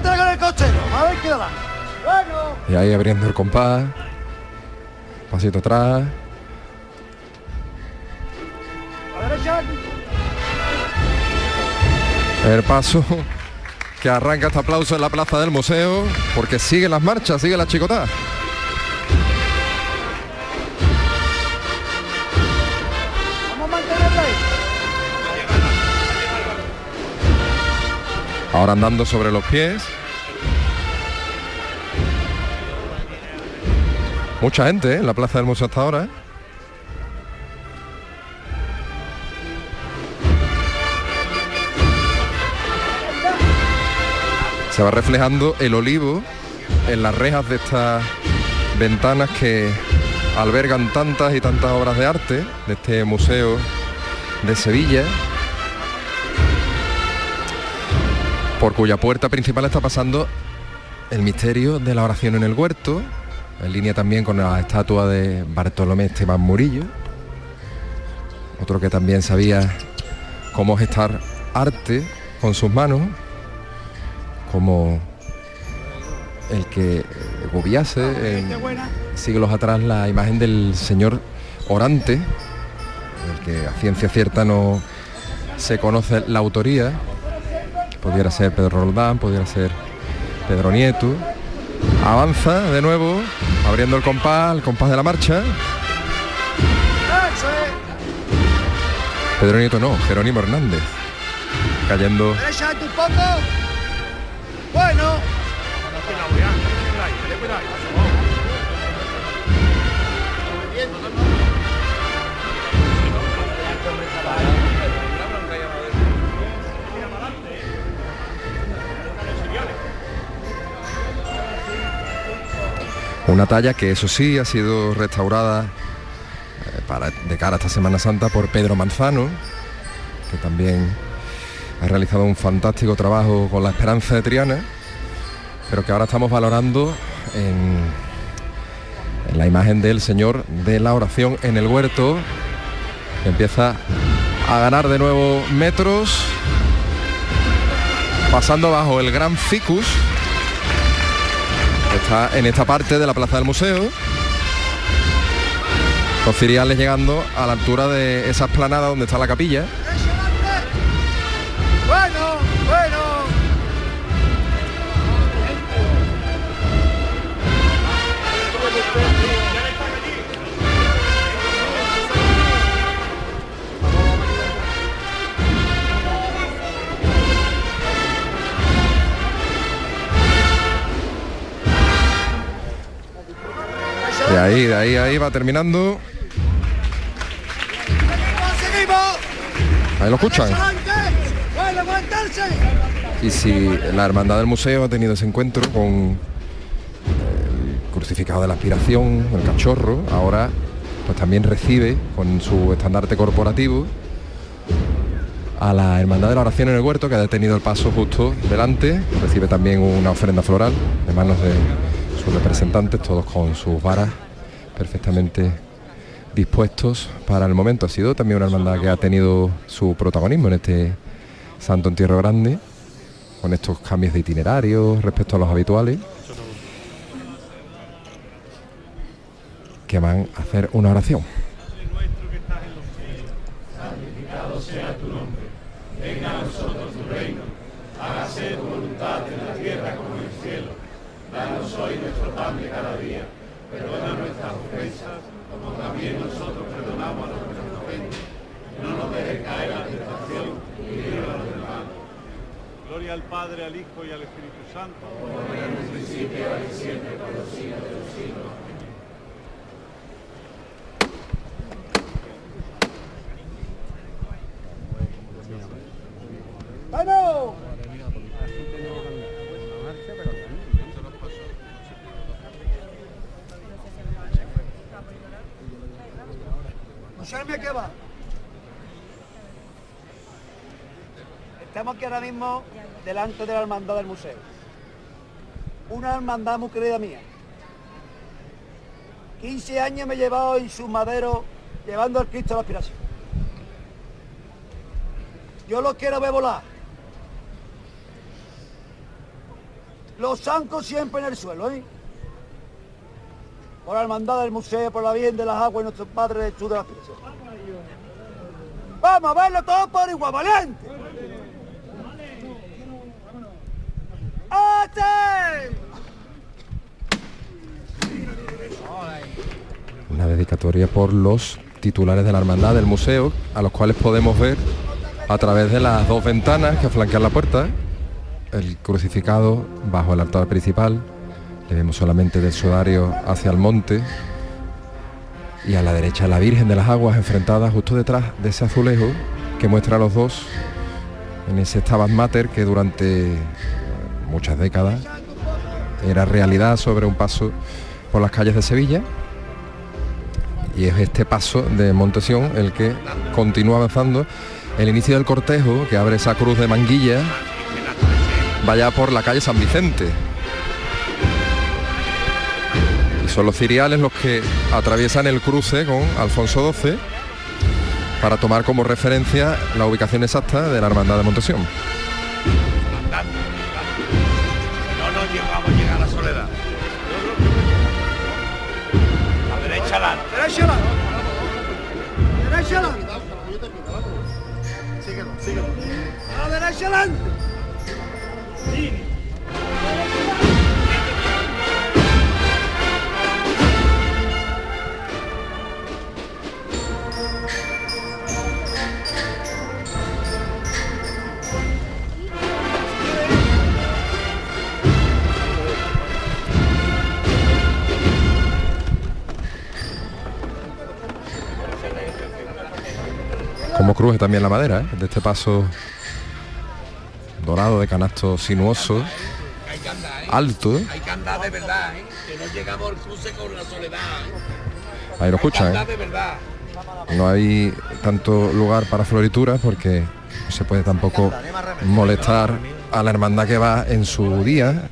Con el cochero, a la izquierda. Bueno. Y ahí abriendo el compás. Pasito atrás. El paso que arranca este aplauso en la plaza del museo, porque sigue las marchas, sigue la chicotá. Vamos a mantenerla ahí. Ahora andando sobre los pies. Mucha gente ¿eh? en la plaza del museo hasta ahora. ¿eh? Se va reflejando el olivo en las rejas de estas ventanas que albergan tantas y tantas obras de arte de este museo de Sevilla. por cuya puerta principal está pasando el misterio de la oración en el huerto, en línea también con la estatua de Bartolomé Esteban Murillo, otro que también sabía cómo gestar arte con sus manos, como el que gobiase en siglos atrás la imagen del señor orante, del que a ciencia cierta no se conoce la autoría, pudiera ser Pedro Roldán, pudiera ser Pedro Nieto. Avanza de nuevo, abriendo el compás, el compás de la marcha. Pedro Nieto no, Jerónimo Hernández. Cayendo. Bueno. una talla que eso sí ha sido restaurada eh, para, de cara a esta Semana Santa por Pedro Manzano, que también ha realizado un fantástico trabajo con la Esperanza de Triana, pero que ahora estamos valorando en, la imagen del Señor de la oración en el huerto, que empieza a ganar de nuevo metros, pasando bajo el gran ficus, que está en esta parte de la plaza del museo. Los ciriales llegando a la altura de esa esplanada donde está la capilla. Ahí, ahí, ahí va terminando. Ahí lo escuchan. Y si la hermandad del museo ha tenido ese encuentro con el crucificado de la aspiración, el cachorro, ahora pues también recibe con su estandarte corporativo a la hermandad de la oración en el huerto que ha detenido el paso justo delante, recibe también una ofrenda floral de manos de sus representantes, todos con sus varas perfectamente dispuestos para el momento. Ha sido también una hermandad que ha tenido su protagonismo en este Santo Entierro Grande, con estos cambios de itinerario respecto a los habituales, que van a hacer una oración. santificado sea tu nombre, venga a nosotros tu reino, hágase tu voluntad en la tierra como en el cielo. Danos hoy nuestro pan de cada día, perdona nuestras ofensas, como también libramos a los que nos ofenden. No nos dejes caer en la tentación y líbranos del mal. Gloria al Padre, al Hijo y al Espíritu Santo. Como en el principio, ahora y siempre, por los siglos de los siglos. Qué. Estamos aquí ahora mismo delante de la hermandad del museo. Una hermandad muy querida mía. 15 años me he llevado en su madero llevando al Cristo a la aspiración. Yo lo quiero ver volar. Los zancos siempre en el suelo, ¿eh? Por la hermandad del museo, por la bien de las aguas y nuestros padres de de la. Vamos a verlo todo por igual, valiente. Una dedicatoria por los titulares de la hermandad del museo, a los cuales podemos ver a través de las dos ventanas que flanquean la puerta, el crucificado bajo el altar principal, le vemos solamente del sudario hacia el monte, y a la derecha la Virgen de las Aguas enfrentada justo detrás de ese azulejo que muestra a los dos en ese Stabat Mater que durante muchas décadas era realidad sobre un paso por las calles de Sevilla y es este paso de Montesión el que continúa avanzando. El inicio del cortejo que abre esa cruz de manguilla vaya por la calle San Vicente. Y son los ciriales los que atraviesan el cruce con Alfonso XII para tomar como referencia la ubicación exacta de la hermandad de Montesión llegamos a llegar a la soledad. A derecha adelante. ¡Derecha adelante! ¡Derecha adelante! Síguelo, síguelo. ¡A derecha adelante! Cruje también la madera ¿eh? de este paso dorado de canasto sinuoso alto no ahí lo escuchan ¿eh? no hay tanto lugar para florituras porque no se puede tampoco molestar a la hermandad que va en su día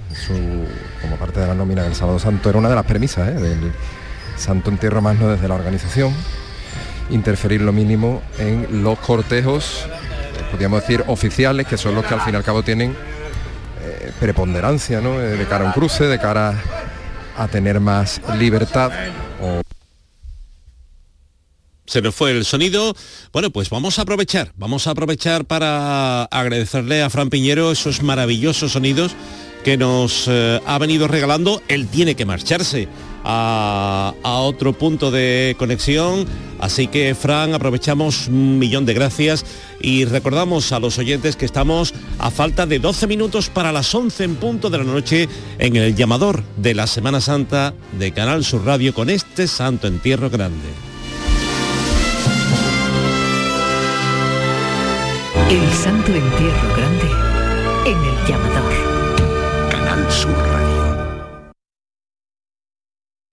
como parte de la nómina del sábado santo era una de las premisas ¿eh? del santo entierro magno desde la organización interferir lo mínimo en los cortejos eh, podríamos decir oficiales que son los que al fin y al cabo tienen eh, preponderancia ¿no? Eh, de cara a un cruce de cara a tener más libertad Se nos fue el sonido. Bueno, pues vamos a aprovechar, vamos a aprovechar para agradecerle a Fran Piñero esos maravillosos sonidos que nos ha venido regalando. Él tiene que marcharse a, a otro punto de conexión. Así que, Fran, aprovechamos un millón de gracias y recordamos a los oyentes que estamos a falta de 12 minutos para las 11 en punto de la noche en el llamador de la Semana Santa de Canal Sur Radio con este Santo Entierro Grande. El Santo Entierro Grande en el llamador. Canal Sur Radio.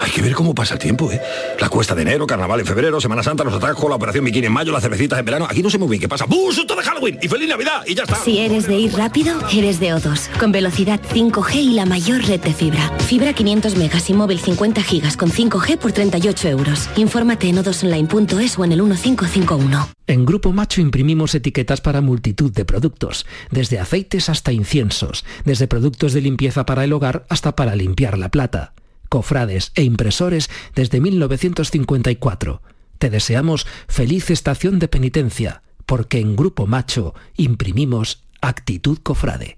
Hay que ver cómo pasa el tiempo, ¿eh? La cuesta de enero, carnaval en febrero, Semana Santa, los atajos, la operación bikini en mayo, las cervecitas en verano. Aquí no sé muy bien qué pasa. ¡Bum! ¡Susto de Halloween! ¡Y feliz Navidad! ¡Y ya está! Si eres de ir rápido, eres de O2, con velocidad 5G y la mayor red de fibra. Fibra 500 megas y móvil 50 gigas con 5G por 38 euros. Infórmate en odosonline.es o en el 1551. En Grupo Macho imprimimos etiquetas para multitud de productos, desde aceites hasta inciensos, desde productos de limpieza para el hogar hasta para limpiar la plata, cofrades e impresores desde 1954. Te deseamos feliz estación de penitencia, porque en Grupo Macho imprimimos actitud cofrade.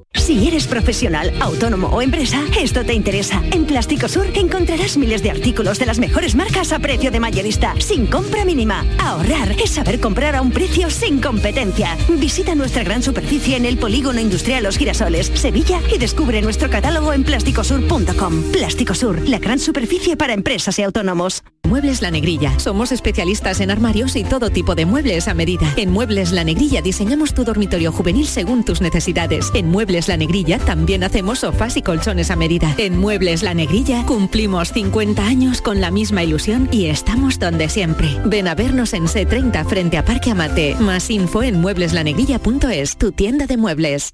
Si eres profesional, autónomo o empresa, esto te interesa. En Plástico Sur encontrarás miles de artículos de las mejores marcas a precio de mayorista, sin compra mínima. Ahorrar es saber comprar a un precio sin competencia. Visita nuestra gran superficie en el Polígono Industrial Los Girasoles, Sevilla y descubre nuestro catálogo en plásticosur.com. Plástico Sur, la gran superficie para empresas y autónomos. Muebles La Negrilla. Somos especialistas en armarios y todo tipo de muebles a medida. En Muebles La Negrilla diseñamos tu dormitorio juvenil según tus necesidades. En Muebles La Negrilla también hacemos sofás y colchones a medida. En Muebles La Negrilla cumplimos 50 años con la misma ilusión y estamos donde siempre. Ven a vernos en C30 frente a Parque Amate. Más info en muebleslanegrilla.es, tu tienda de muebles.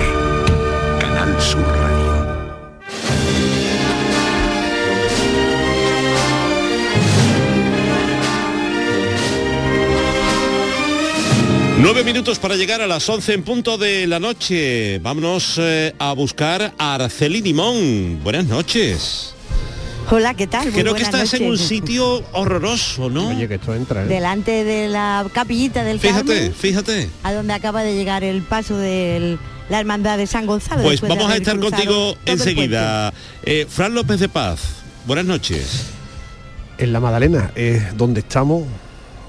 Nueve minutos para llegar a las 11 en punto de la noche. Vámonos eh, a buscar a Araceli Limón. Buenas noches. Hola, ¿qué tal? Muy Creo que estás en un sitio horroroso, ¿no? Oye, que esto entra, ¿eh? Delante de la capillita del Fíjate, Carmen, fíjate. a donde acaba de llegar el paso de la hermandad de San Gonzalo. Pues vamos a estar contigo enseguida. Eh, Fran López de Paz, buenas noches. En la Madalena es donde estamos,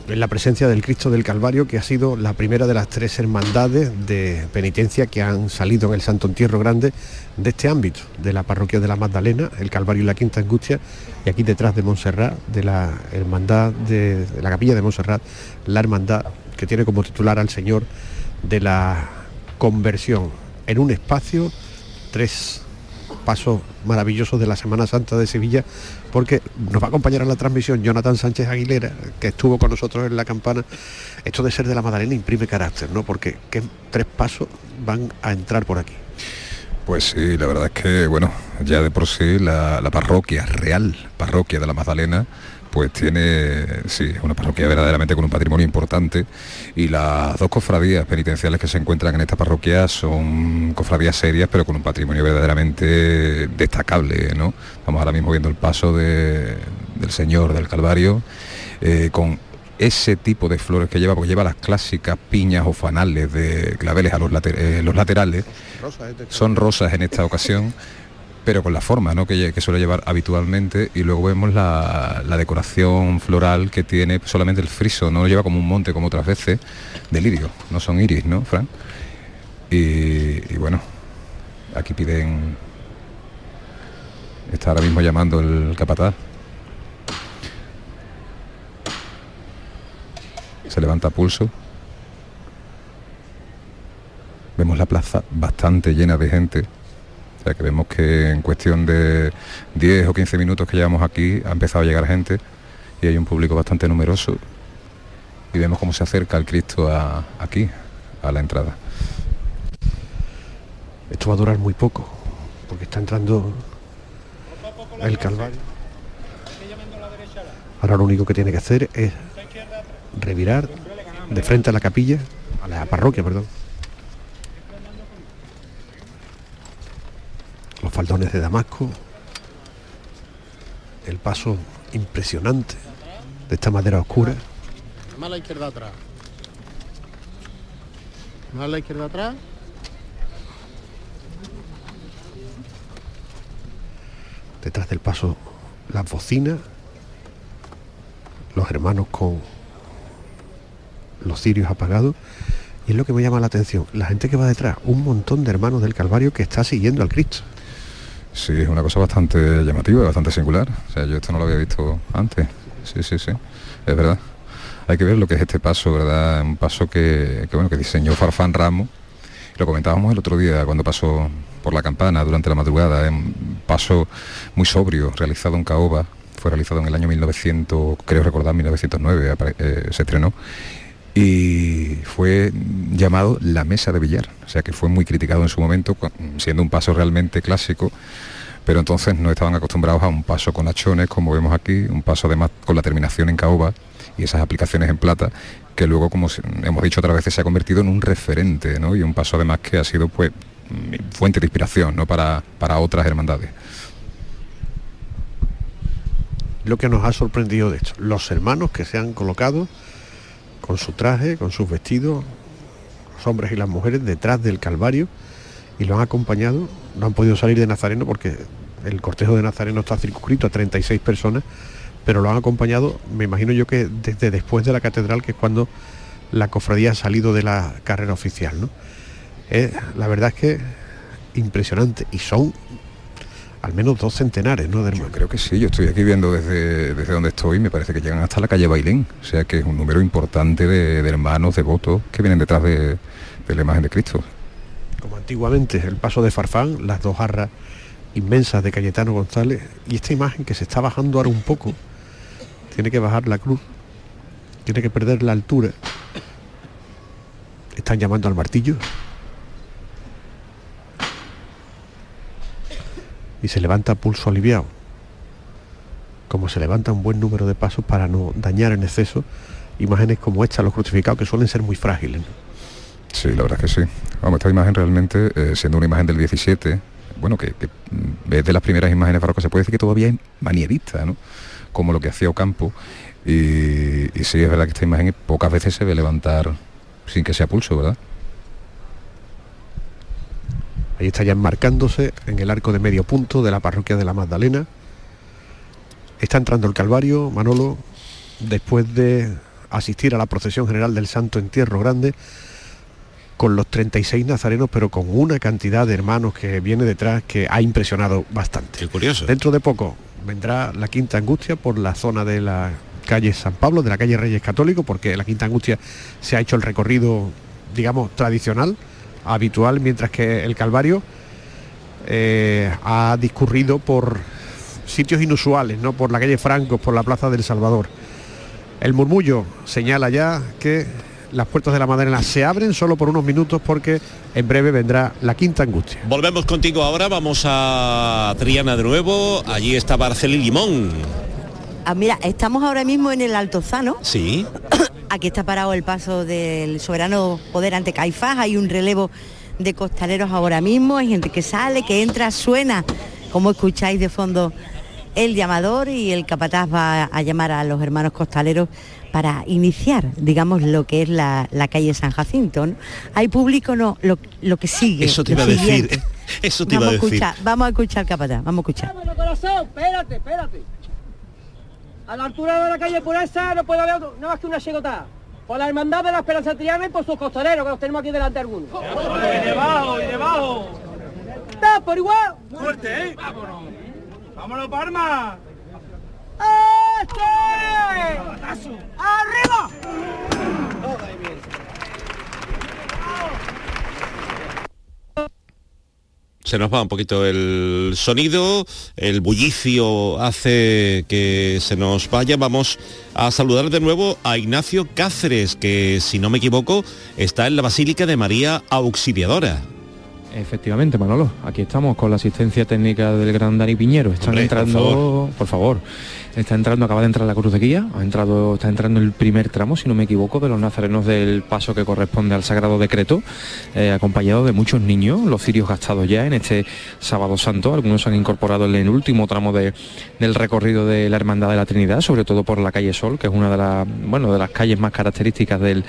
en la presencia del Cristo del Calvario, que ha sido la primera de las tres hermandades de penitencia que han salido en el Santo Entierro Grande de este ámbito, de la parroquia de la Magdalena, el Calvario y la Quinta Angustia, y aquí detrás de Montserrat, de la hermandad de, de la capilla de Montserrat, la hermandad que tiene como titular al Señor de la conversión. En un espacio, tres pasos maravillosos de la Semana Santa de Sevilla, porque nos va a acompañar en la transmisión Jonathan Sánchez Aguilera, que estuvo con nosotros en la campana. Esto de ser de la Madalena imprime carácter, ¿no? Porque ¿qué tres pasos van a entrar por aquí? Pues sí, la verdad es que, bueno, ya de por sí la, la parroquia, real parroquia de la Magdalena, pues tiene, sí, una parroquia verdaderamente con un patrimonio importante. Y las dos cofradías penitenciales que se encuentran en esta parroquia son cofradías serias pero con un patrimonio verdaderamente destacable, ¿no? Estamos ahora mismo viendo el paso de- del Señor del Calvario eh, con ese tipo de flores que lleva, porque lleva las clásicas piñas o fanales de claveles a los, later- eh, los laterales, son rosas en esta ocasión, (laughs) pero con la forma ¿no? que, suele llevar habitualmente y luego vemos la, decoración floral que tiene solamente el friso, no lo lleva como un monte como otras veces, de lirio, no son iris, ¿no, Fran? Y, y bueno, aquí piden, está ahora mismo llamando el capataz. Se levanta pulso. Vemos la plaza bastante llena de gente. O sea que vemos que en cuestión de 10 o 15 minutos que llevamos aquí ha empezado a llegar gente y hay un público bastante numeroso. Y vemos cómo se acerca el Cristo aquí, a la entrada. Esto va a durar muy poco, porque está entrando el Calvario. Ahora lo único que tiene que hacer es revirar de frente a la capilla, a la parroquia, perdón. Los faldones de Damasco, el paso impresionante de esta madera oscura. Más a la izquierda atrás. Más a la izquierda atrás. detrás del paso las bocinas, los hermanos con los cirios apagados. Y es lo que me llama la atención, la gente que va detrás, un montón de hermanos del Calvario que está siguiendo al Cristo. Sí, es una cosa bastante llamativa, bastante singular. O sea, yo esto no lo había visto antes. Sí, sí, sí, es verdad. hay que ver lo que es este paso, ¿verdad? Un paso que, bueno, que diseñó Farfán Ramos. Lo comentábamos el otro día cuando pasó por la campana durante la madrugada. Un paso muy sobrio, realizado en Caoba. Fue realizado en el año 1900, creo recordar, 1909 apare- eh, se estrenó. Y fue llamado la mesa de billar. O sea que fue muy criticado en su momento, siendo un paso realmente clásico pero entonces no estaban acostumbrados a un paso con hachones, como vemos aquí, un paso además con la terminación en caoba y esas aplicaciones en plata, que luego, como hemos dicho otras veces, se ha convertido en un referente, ¿no? Y un paso además que ha sido pues mm, fuente de inspiración ¿no? para, para otras hermandades. Lo que nos ha sorprendido de esto, los hermanos que se han colocado con su traje, con sus vestidos, los hombres y las mujeres detrás del Calvario y lo han acompañado, no han podido salir de Nazareno porque el cortejo de Nazareno está circunscrito a 36 personas, pero lo han acompañado, me imagino yo que desde después de la catedral, que es cuando la cofradía ha salido de la carrera oficial, ¿no? La verdad es que impresionante y son al menos dos centenares, ¿no? De hermanos. Creo que sí, yo estoy aquí viendo desde, desde donde estoy, me parece que llegan hasta la calle Bailén, o sea que es un número importante de, de hermanos, devotos, que vienen detrás de, de la imagen de Cristo. como antiguamente el paso de Farfán, las dos jarras inmensas de Cayetano González y esta imagen que se está bajando ahora un poco, tiene que bajar la cruz, tiene que perder la altura. Están llamando al martillo. Y se levanta pulso aliviado. Como se levanta un buen número de pasos para no dañar en exceso imágenes como esta, los crucificados, que suelen ser muy frágiles. Sí, la verdad es que sí. Vamos, esta imagen realmente, eh, siendo una imagen del 17, bueno, que, es de las primeras imágenes barrocas, se puede decir que todavía es manierista, ¿no? Como lo que hacía Ocampo. Y, y sí, es verdad que esta imagen pocas veces se ve levantar sin que sea pulso, ¿verdad? Ahí está ya enmarcándose en el arco de medio punto de la parroquia de la Magdalena. Está entrando el Calvario, Manolo, después de asistir a la procesión general del Santo Entierro Grande, con los 36 nazarenos, pero con una cantidad de hermanos que viene detrás que ha impresionado bastante. Qué curioso. Dentro de poco vendrá la Quinta Angustia por la zona de la calle San Pablo, de la calle Reyes Católicos, porque la Quinta Angustia se ha hecho el recorrido, digamos, tradicional, habitual, mientras que el Calvario eh, ha discurrido por sitios inusuales, ¿no? Por la calle Francos, por la Plaza del Salvador. El murmullo señala ya que las puertas de la Madalena se abren solo por unos minutos porque en breve vendrá la Quinta Angustia. Volvemos contigo ahora, vamos a Triana de nuevo, allí está Barcel y Limón. Ah, mira, estamos ahora mismo en el Altozano. Sí, (coughs) Aquí está parado el paso del soberano poder ante Caifás. Hay un relevo de costaleros ahora mismo. Hay gente que sale, que entra, suena, como escucháis de fondo, el llamador y el capataz va a llamar a los hermanos costaleros para iniciar, digamos, lo que es la, la calle San Jacinto. ¿no? Hay público, no, lo, lo que sigue. eso te iba a decir, siguiente. eso te iba Vamos a a decir. escuchar, vamos a escuchar capataz, vamos a escuchar. Bueno, corazón, espérate, espérate. A la altura de la calle por esa no puede haber otro- nada más que una chegota. Por la hermandad de la Esperanza Triana y por sus costaleros, que los tenemos aquí delante algunos. Y debajo, y debajo. ¡Está por igual! Fuerte, ¿eh? Vámonos. Vámonos, Parma. ¡Este! ¡Arriba! Se nos va un poquito el sonido, el bullicio hace que se nos vaya. Vamos a saludar de nuevo a Ignacio Cáceres, que si no me equivoco está en la Basílica de María Auxiliadora. Efectivamente, Manolo, aquí estamos con la asistencia técnica del gran Dani Piñero. Están Hombre, por entrando, favor. por favor. Está entrando, acaba de entrar la cruz de guía, ha entrado, está entrando el primer tramo, si no me equivoco, de los nazarenos del paso que corresponde al Sagrado Decreto, eh, acompañado de muchos niños, los cirios gastados ya en este sábado santo. Algunos han incorporado en el último tramo de- del recorrido de la Hermandad de la Trinidad, sobre todo por la calle Sol, que es una de las, bueno, de las calles más características del,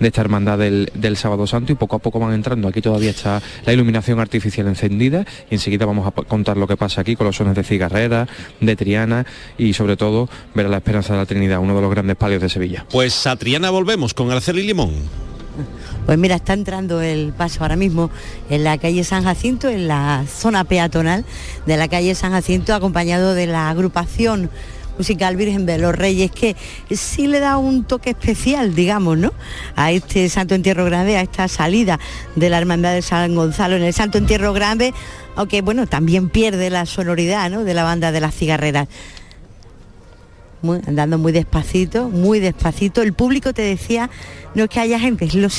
de esta hermandad del, del sábado santo y poco a poco van entrando. Aquí todavía está la iluminación artificial encendida y enseguida vamos a contar lo que pasa aquí con los sones de cigarrera, de Triana y sobre sobre todo ver a la Esperanza de la Trinidad, uno de los grandes palios de Sevilla. Pues a Triana volvemos con Arceli Limón. Pues mira, está entrando el paso ahora mismo en la calle San Jacinto, en la zona peatonal de la calle San Jacinto, acompañado de la agrupación musical Virgen de los Reyes, que sí le da un toque especial, digamos, ¿no? A este Santo Entierro Grande, a esta salida de la Hermandad de San Gonzalo en el Santo Entierro Grande, aunque bueno, también pierde la sonoridad, ¿no? De la banda de las cigarreras muy, andando muy despacito, muy despacito. El público te decía, no es que haya gente, es los